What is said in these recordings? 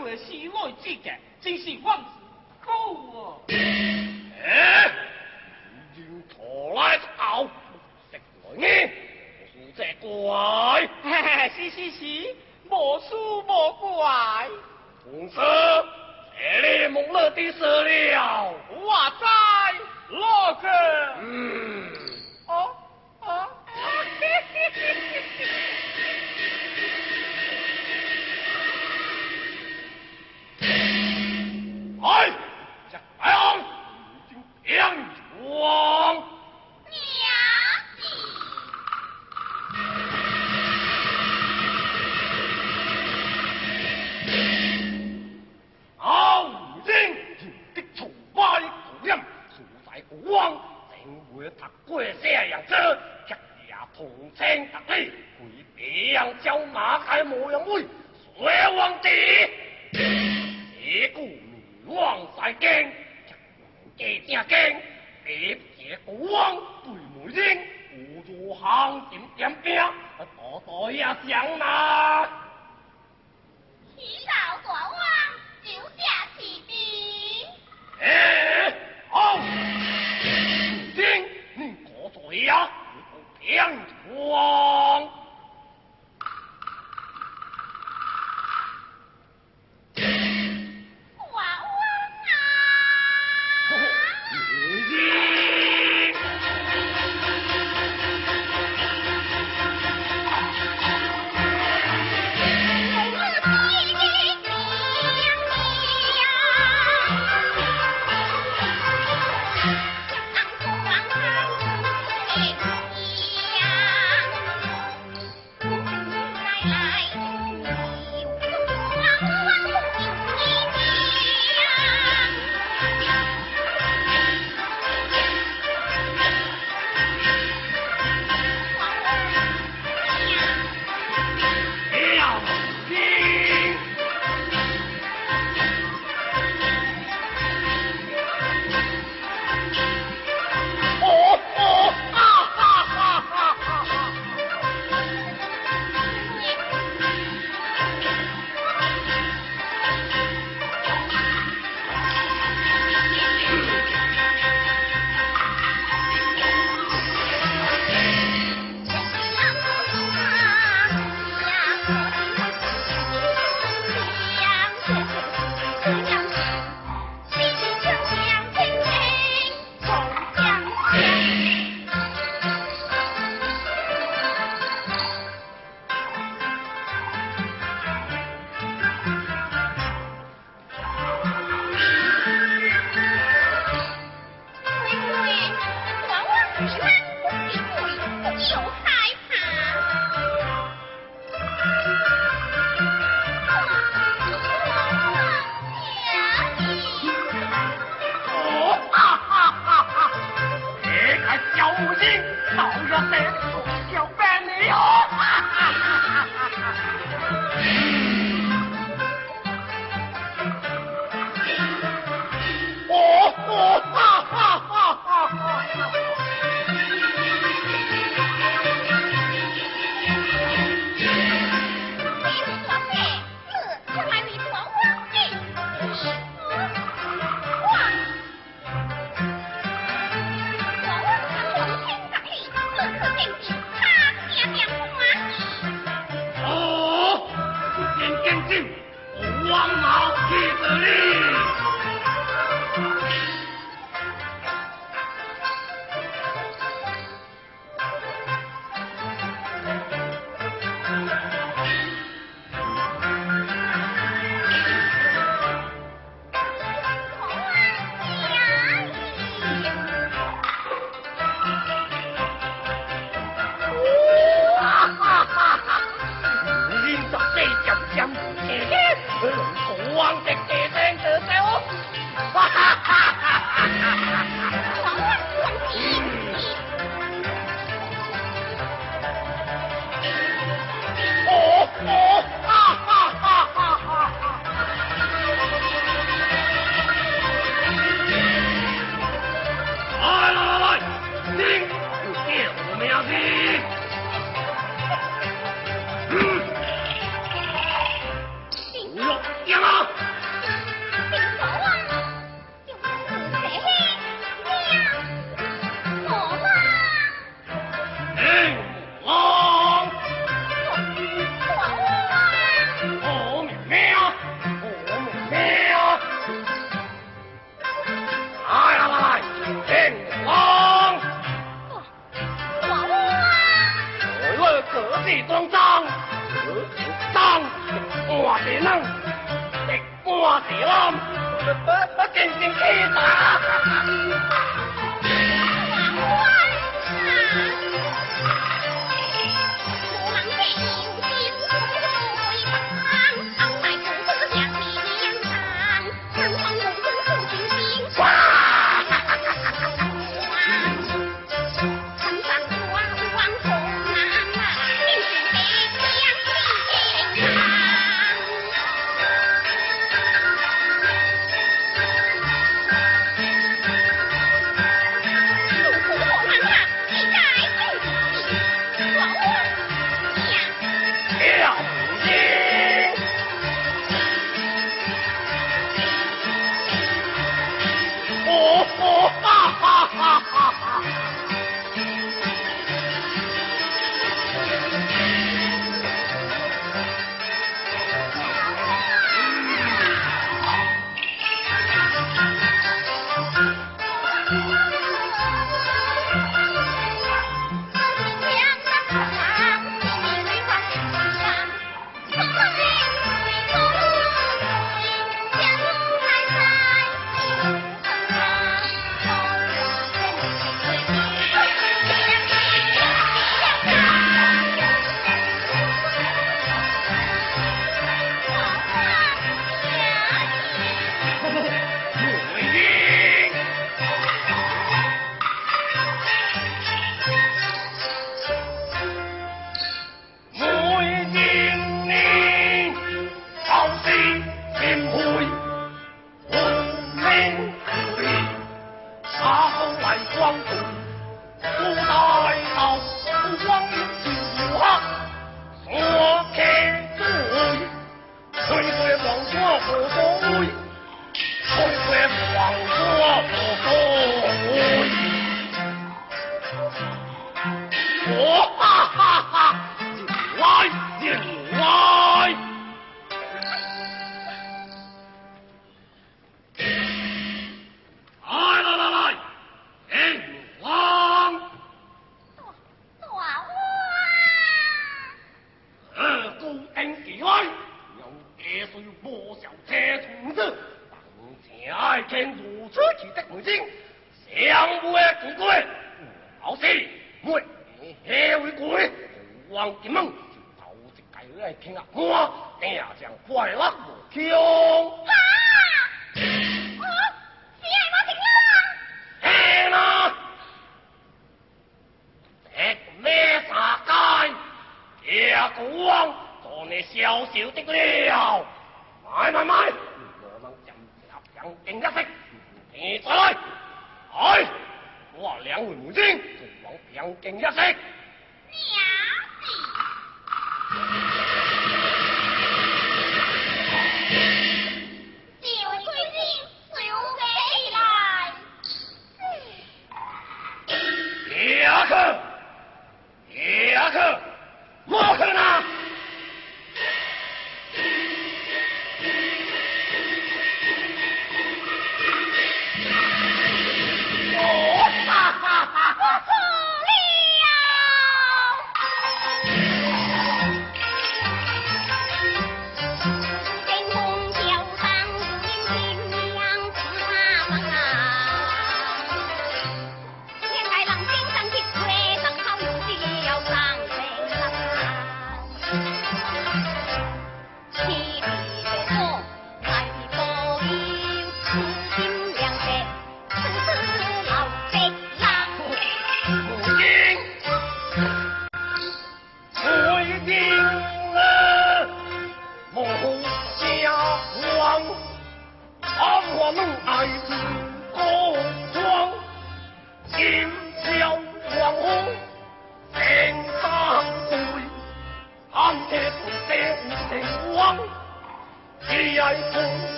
过之，真是王子好啊！哎，已经拖来草，食来呢，负责怪。是是是，莫输莫怪。公子，这里乐的死了。我在，老子。嗯。读过这样子，吃也同情达理，为别人叫马凯模样威，谁忘记？一股女王在惊，吃王家正，别个王对媒人，不如行点点兵，多多也想呐。起老大王，酒驾起兵。哎，好、呀两筐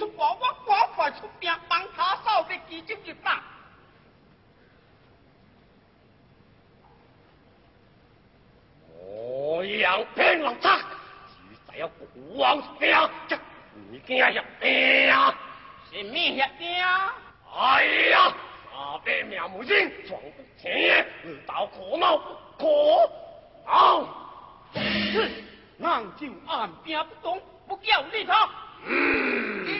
出我，我赶快出兵帮他扫灭基金一党。我要骗老子，只在要国王兵，这你惊呀惊呀？是么呀惊？哎呀，阿灭苗母精，壮不天野，自刀可恼可好。哼，俺就按兵不动，不叫你他。嗯。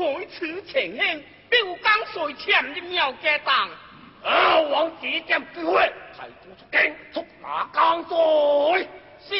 推此前行，表刚随前的庙街当。二王子点机会，太公出京，速拿江水。是。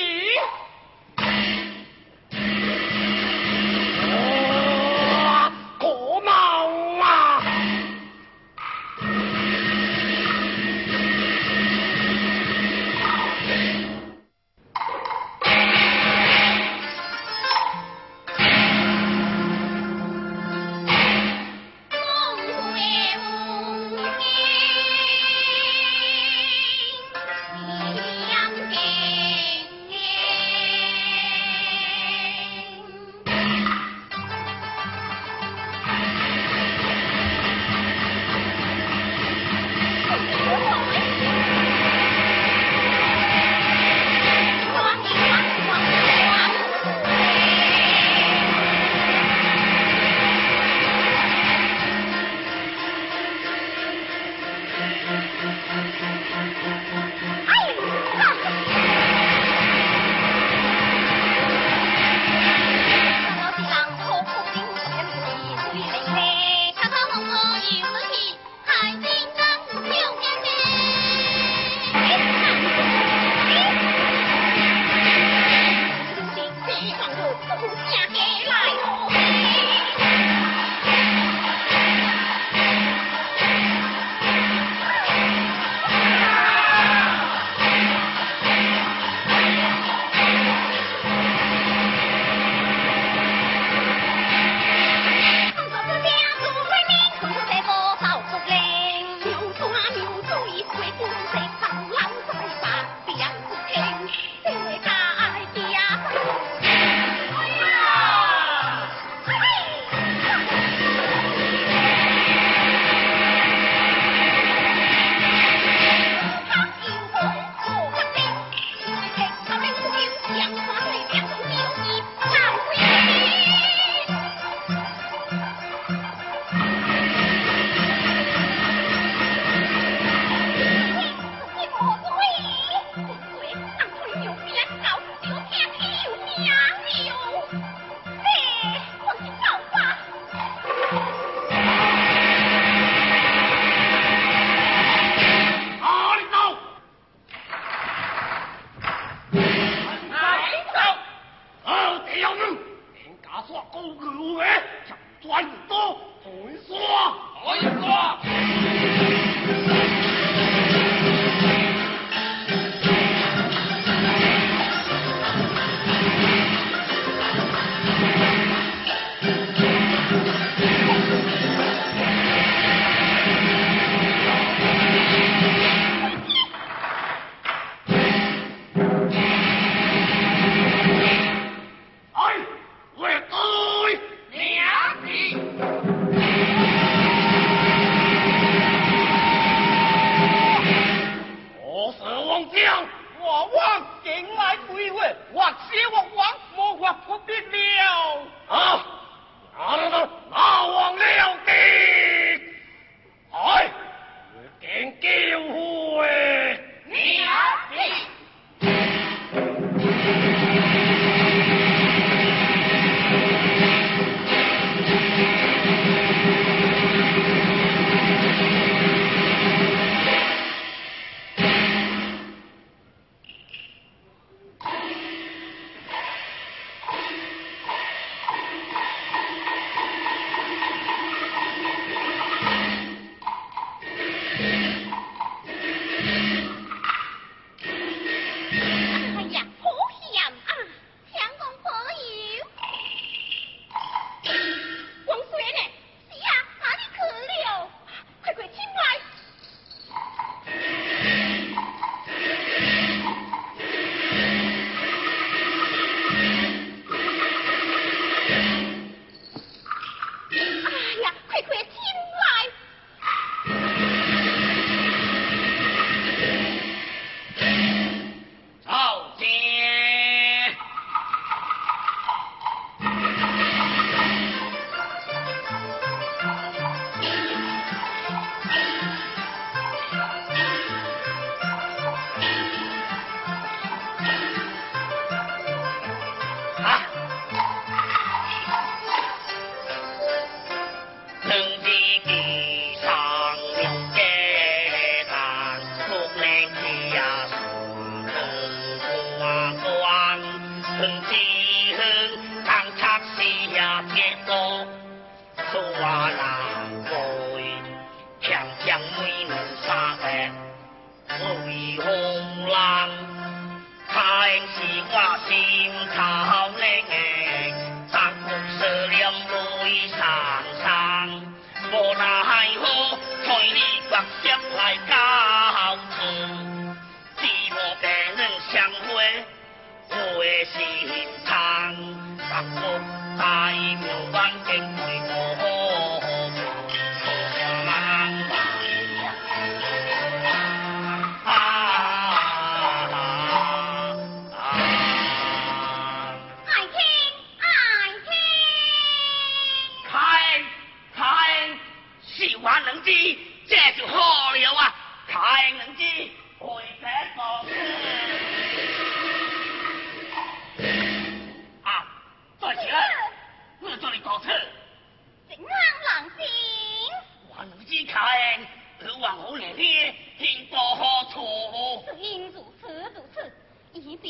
心头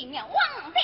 已避免王者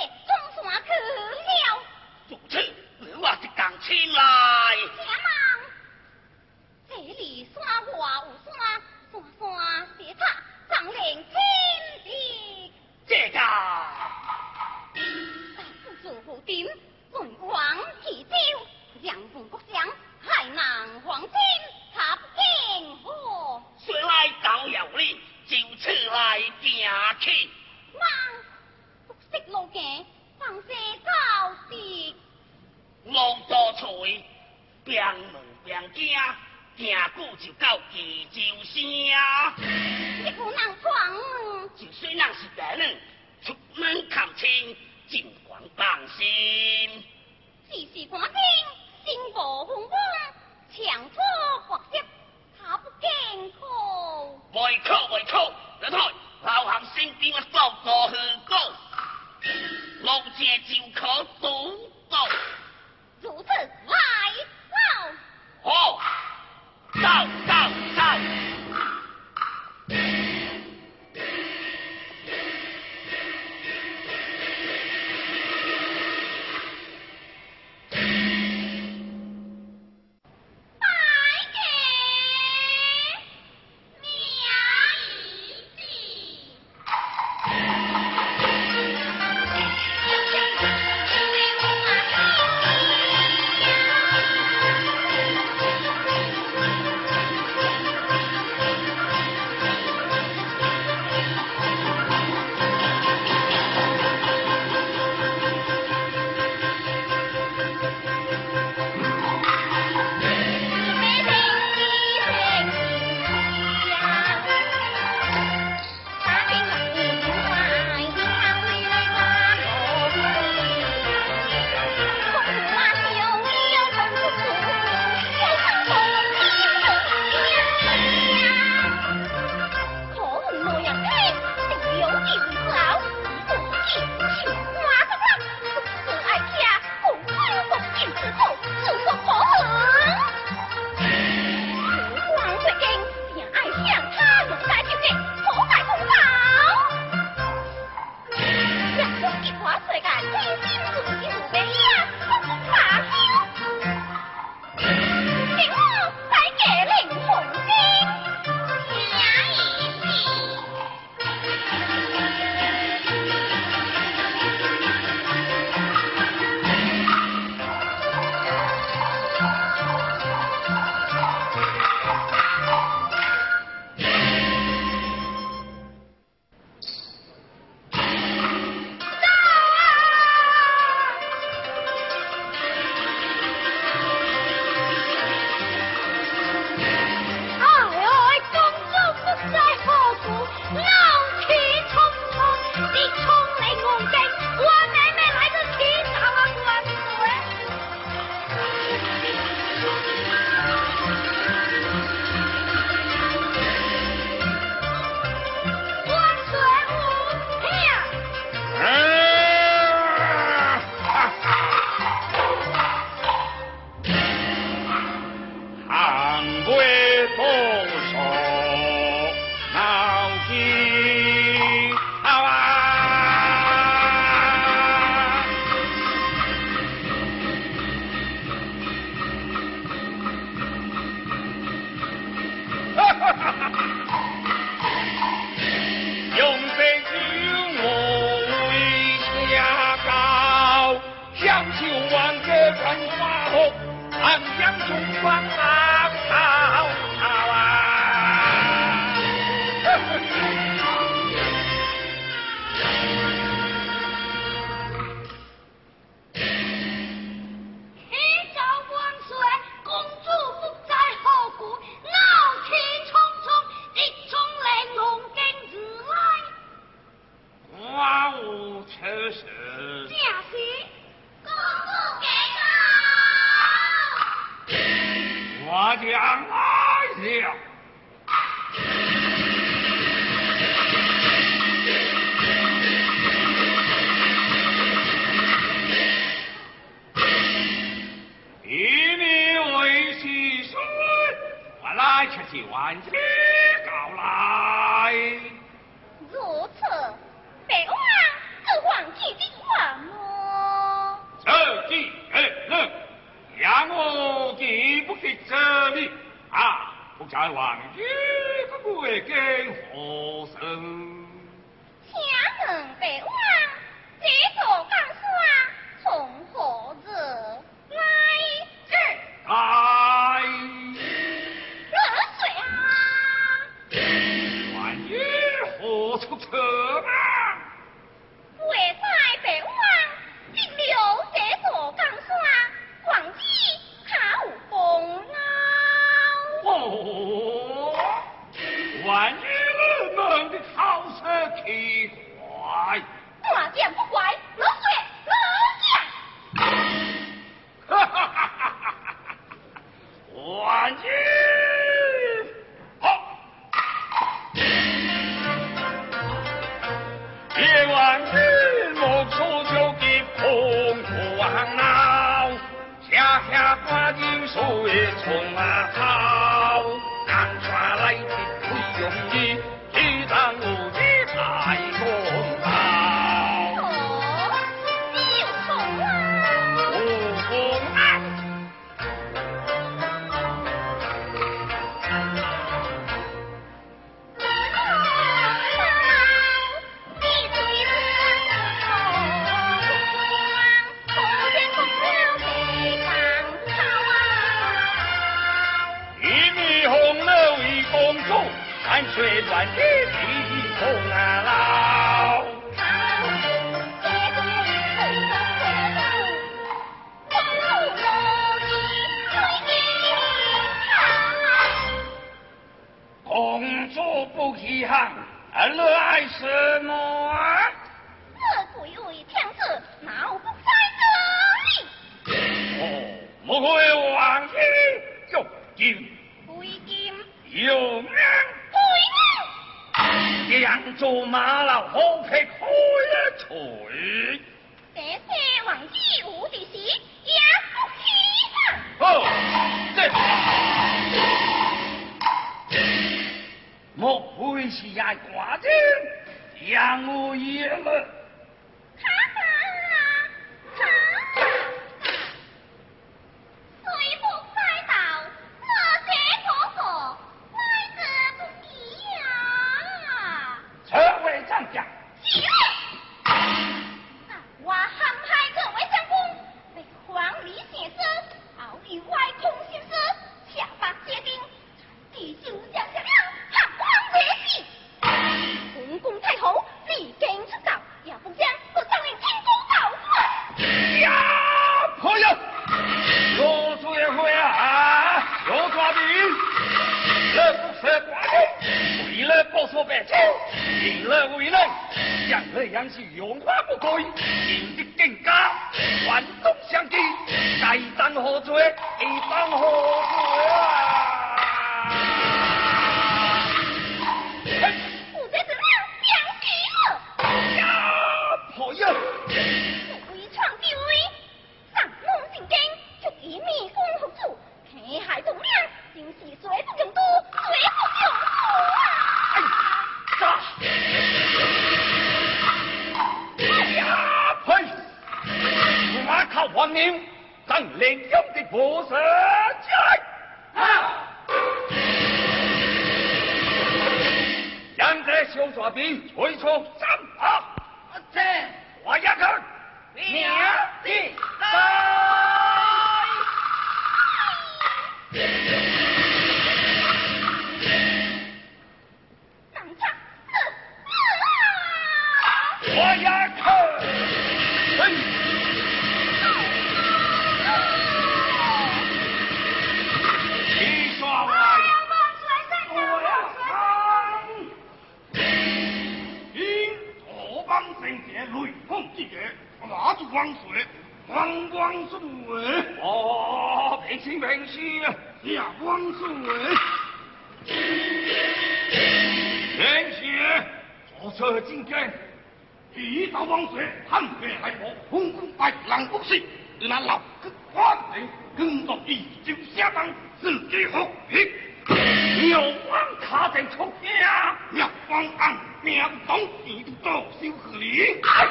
妙王按命当义多修何礼？哎，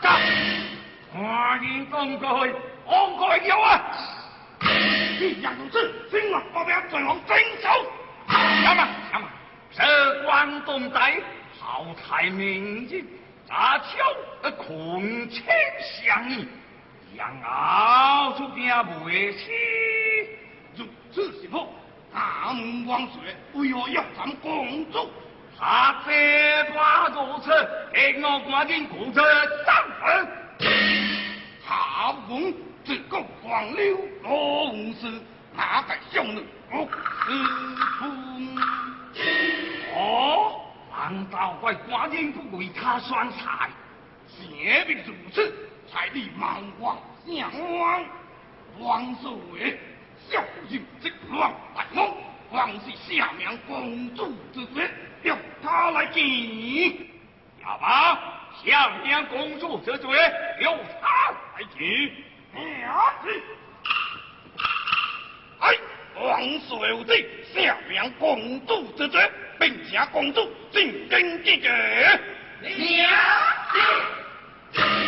走，看见公开，公开叫啊！既然如此，今晚我要再往征走。什么什么？这关东带好才名人，杂巧困清相依，让熬出兵为起。如此是否？大门王帅为何要咱公主？他这般如此，令我赶紧顾着上门。他问这个黄柳龙是哪个兄弟？我师父。哦，难道怪寡人不为他选才？且必如此，才立万王相王。王岁，小人即乱大王，王是下命公主之罪，由他来见。要把相边公主之罪由他来见。呀，哎，王岁有旨，下命公主之罪，并且公主进京之决。娘公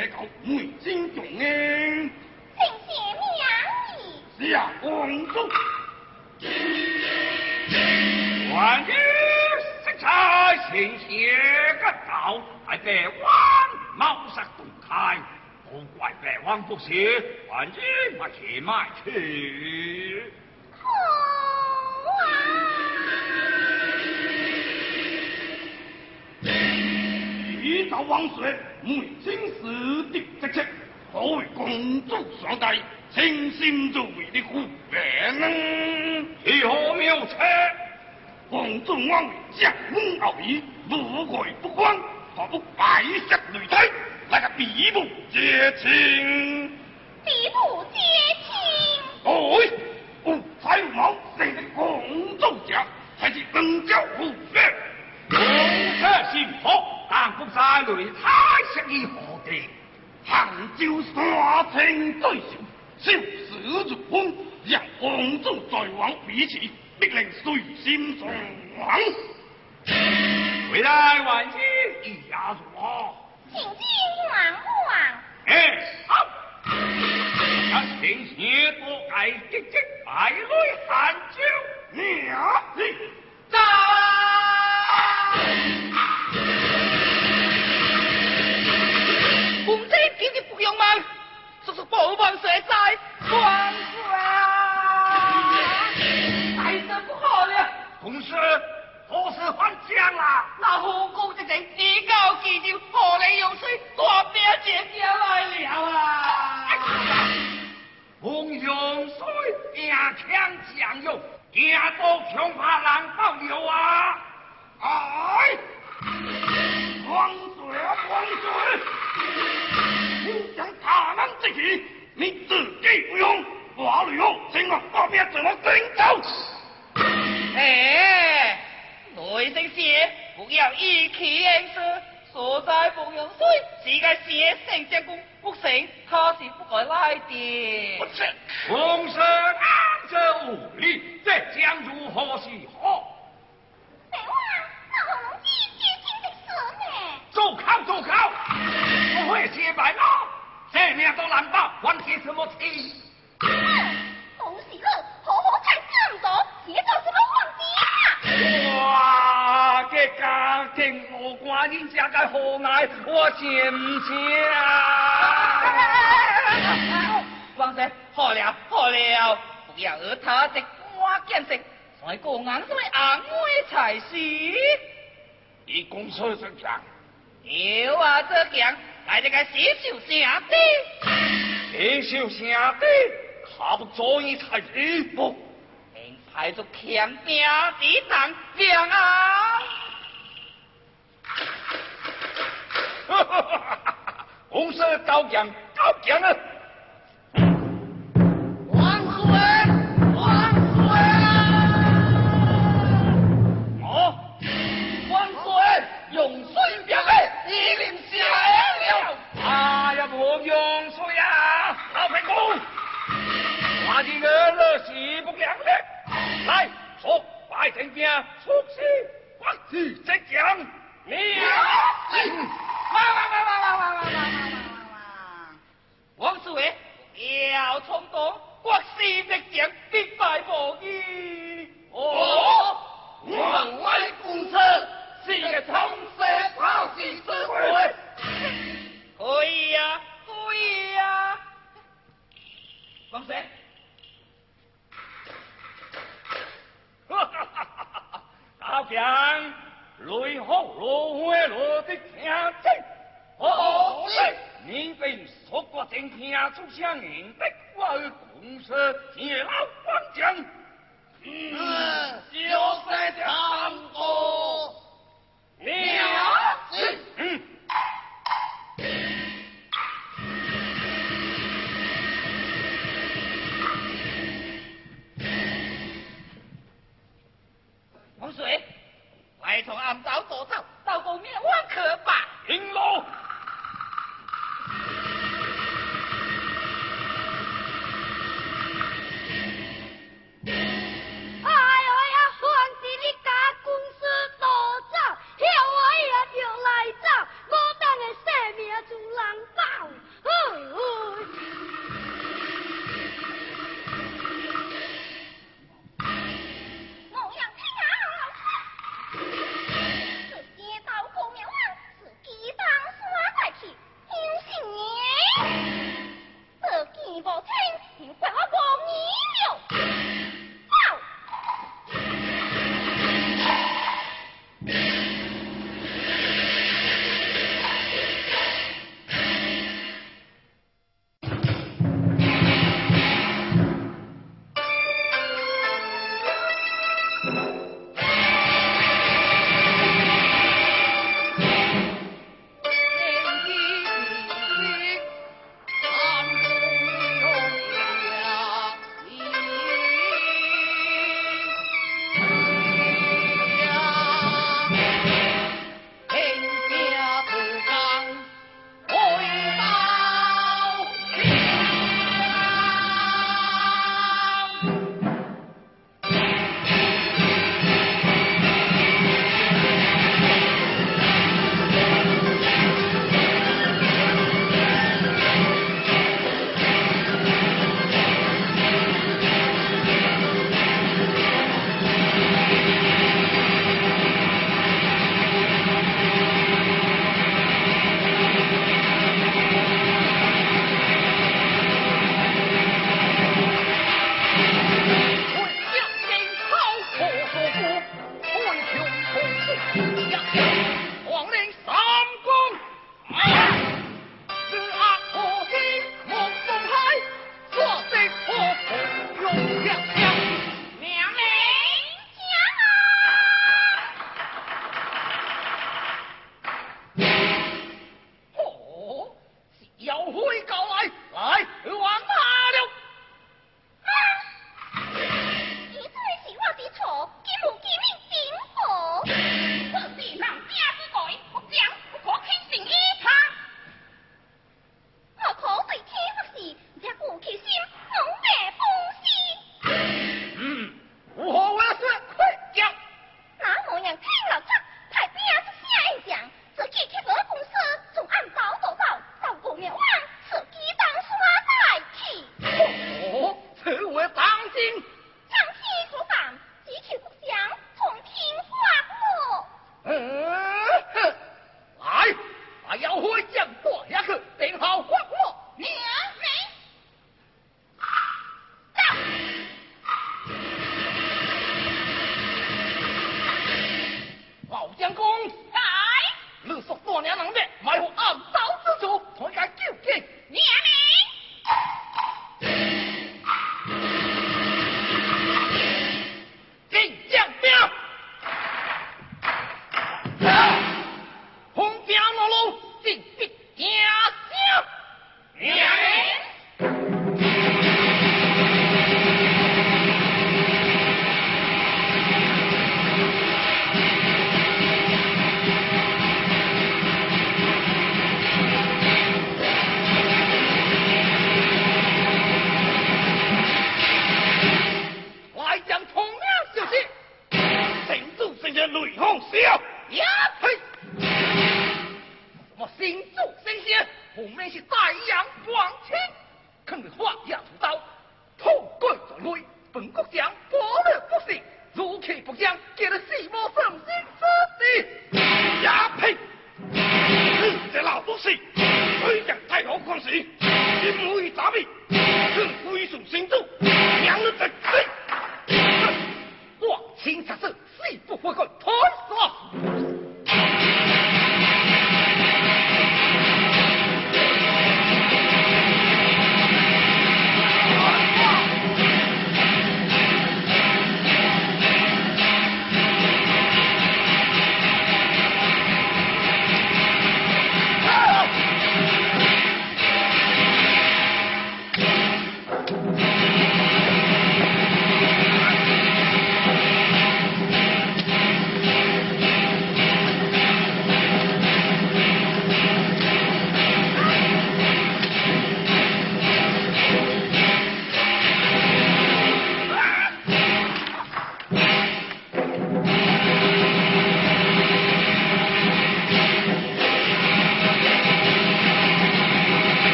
主结构每心重恩，请谢娘你。下公主。万一色彩新鲜个道，还得往茅塞顿开，不怪白王不谢，万一把血脉去。依照王岁每经死的职责，可为公主相待，清心入微的护愿呢？如何妙策？公主王位将门傲义，不贵不光，何不拜石擂台，来个比武结亲？比武接亲，哎，无才无貌，生的公主家，才是能教护愿。公车幸福，但不在擂台适宜何地？杭州山清对手，小事如风，让公主在往彼此，必令谁心所往。未来万一一压弱，请进王王。哎，好，让天仙多爱积极，百里寒酒。娘子，公子今日不用忙，叔叔保万谁在，万岁啊！太神不好了，公师何时还将啦？那后宫之情以告祭酒，何来用水大兵姐姐来了啊！红用水兵强将勇，惊到恐怕难保留啊！哎，王水啊王岁，你将大难之气，你自己不用，法律后，请我告别怎么行走？哎，内生血，不要意气用事，所在不用水，是个邪圣将功，不成，他是不该来的。不是，公师安这无礼，这将如何是好？走考走考，不会写白吗？这命都难保，还提什么气？都是你，好好看这么多，写到什么皇帝啊？哇，这家庭无官人家个何爱，我嫌唔下。王生，好了好了，不要而他的瓜见识，再过眼水硬妹才是。你公说是讲，有啊，这强来这个洗手下的，这小兄弟，他不做一才一步。并派出强兵抵挡两岸。哈哈哈！红色高强高强啊！说拜天兵，出师发去浙江，你啊哇哇哇哇哇哇哇哇哇哇哇！王世伟，要冲动，国师浙江必败无疑。哦，往来公车是个通色讨喜之会。可以呀，可以呀。王师，老强，雷轰落花落的听真，你被锁过真听出相应的话，公司铁老官讲，嗯，就是哥，你啊，嗯。从暗道躲逃，到后面我可把。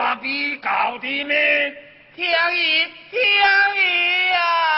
阿比搞的命天意天意啊！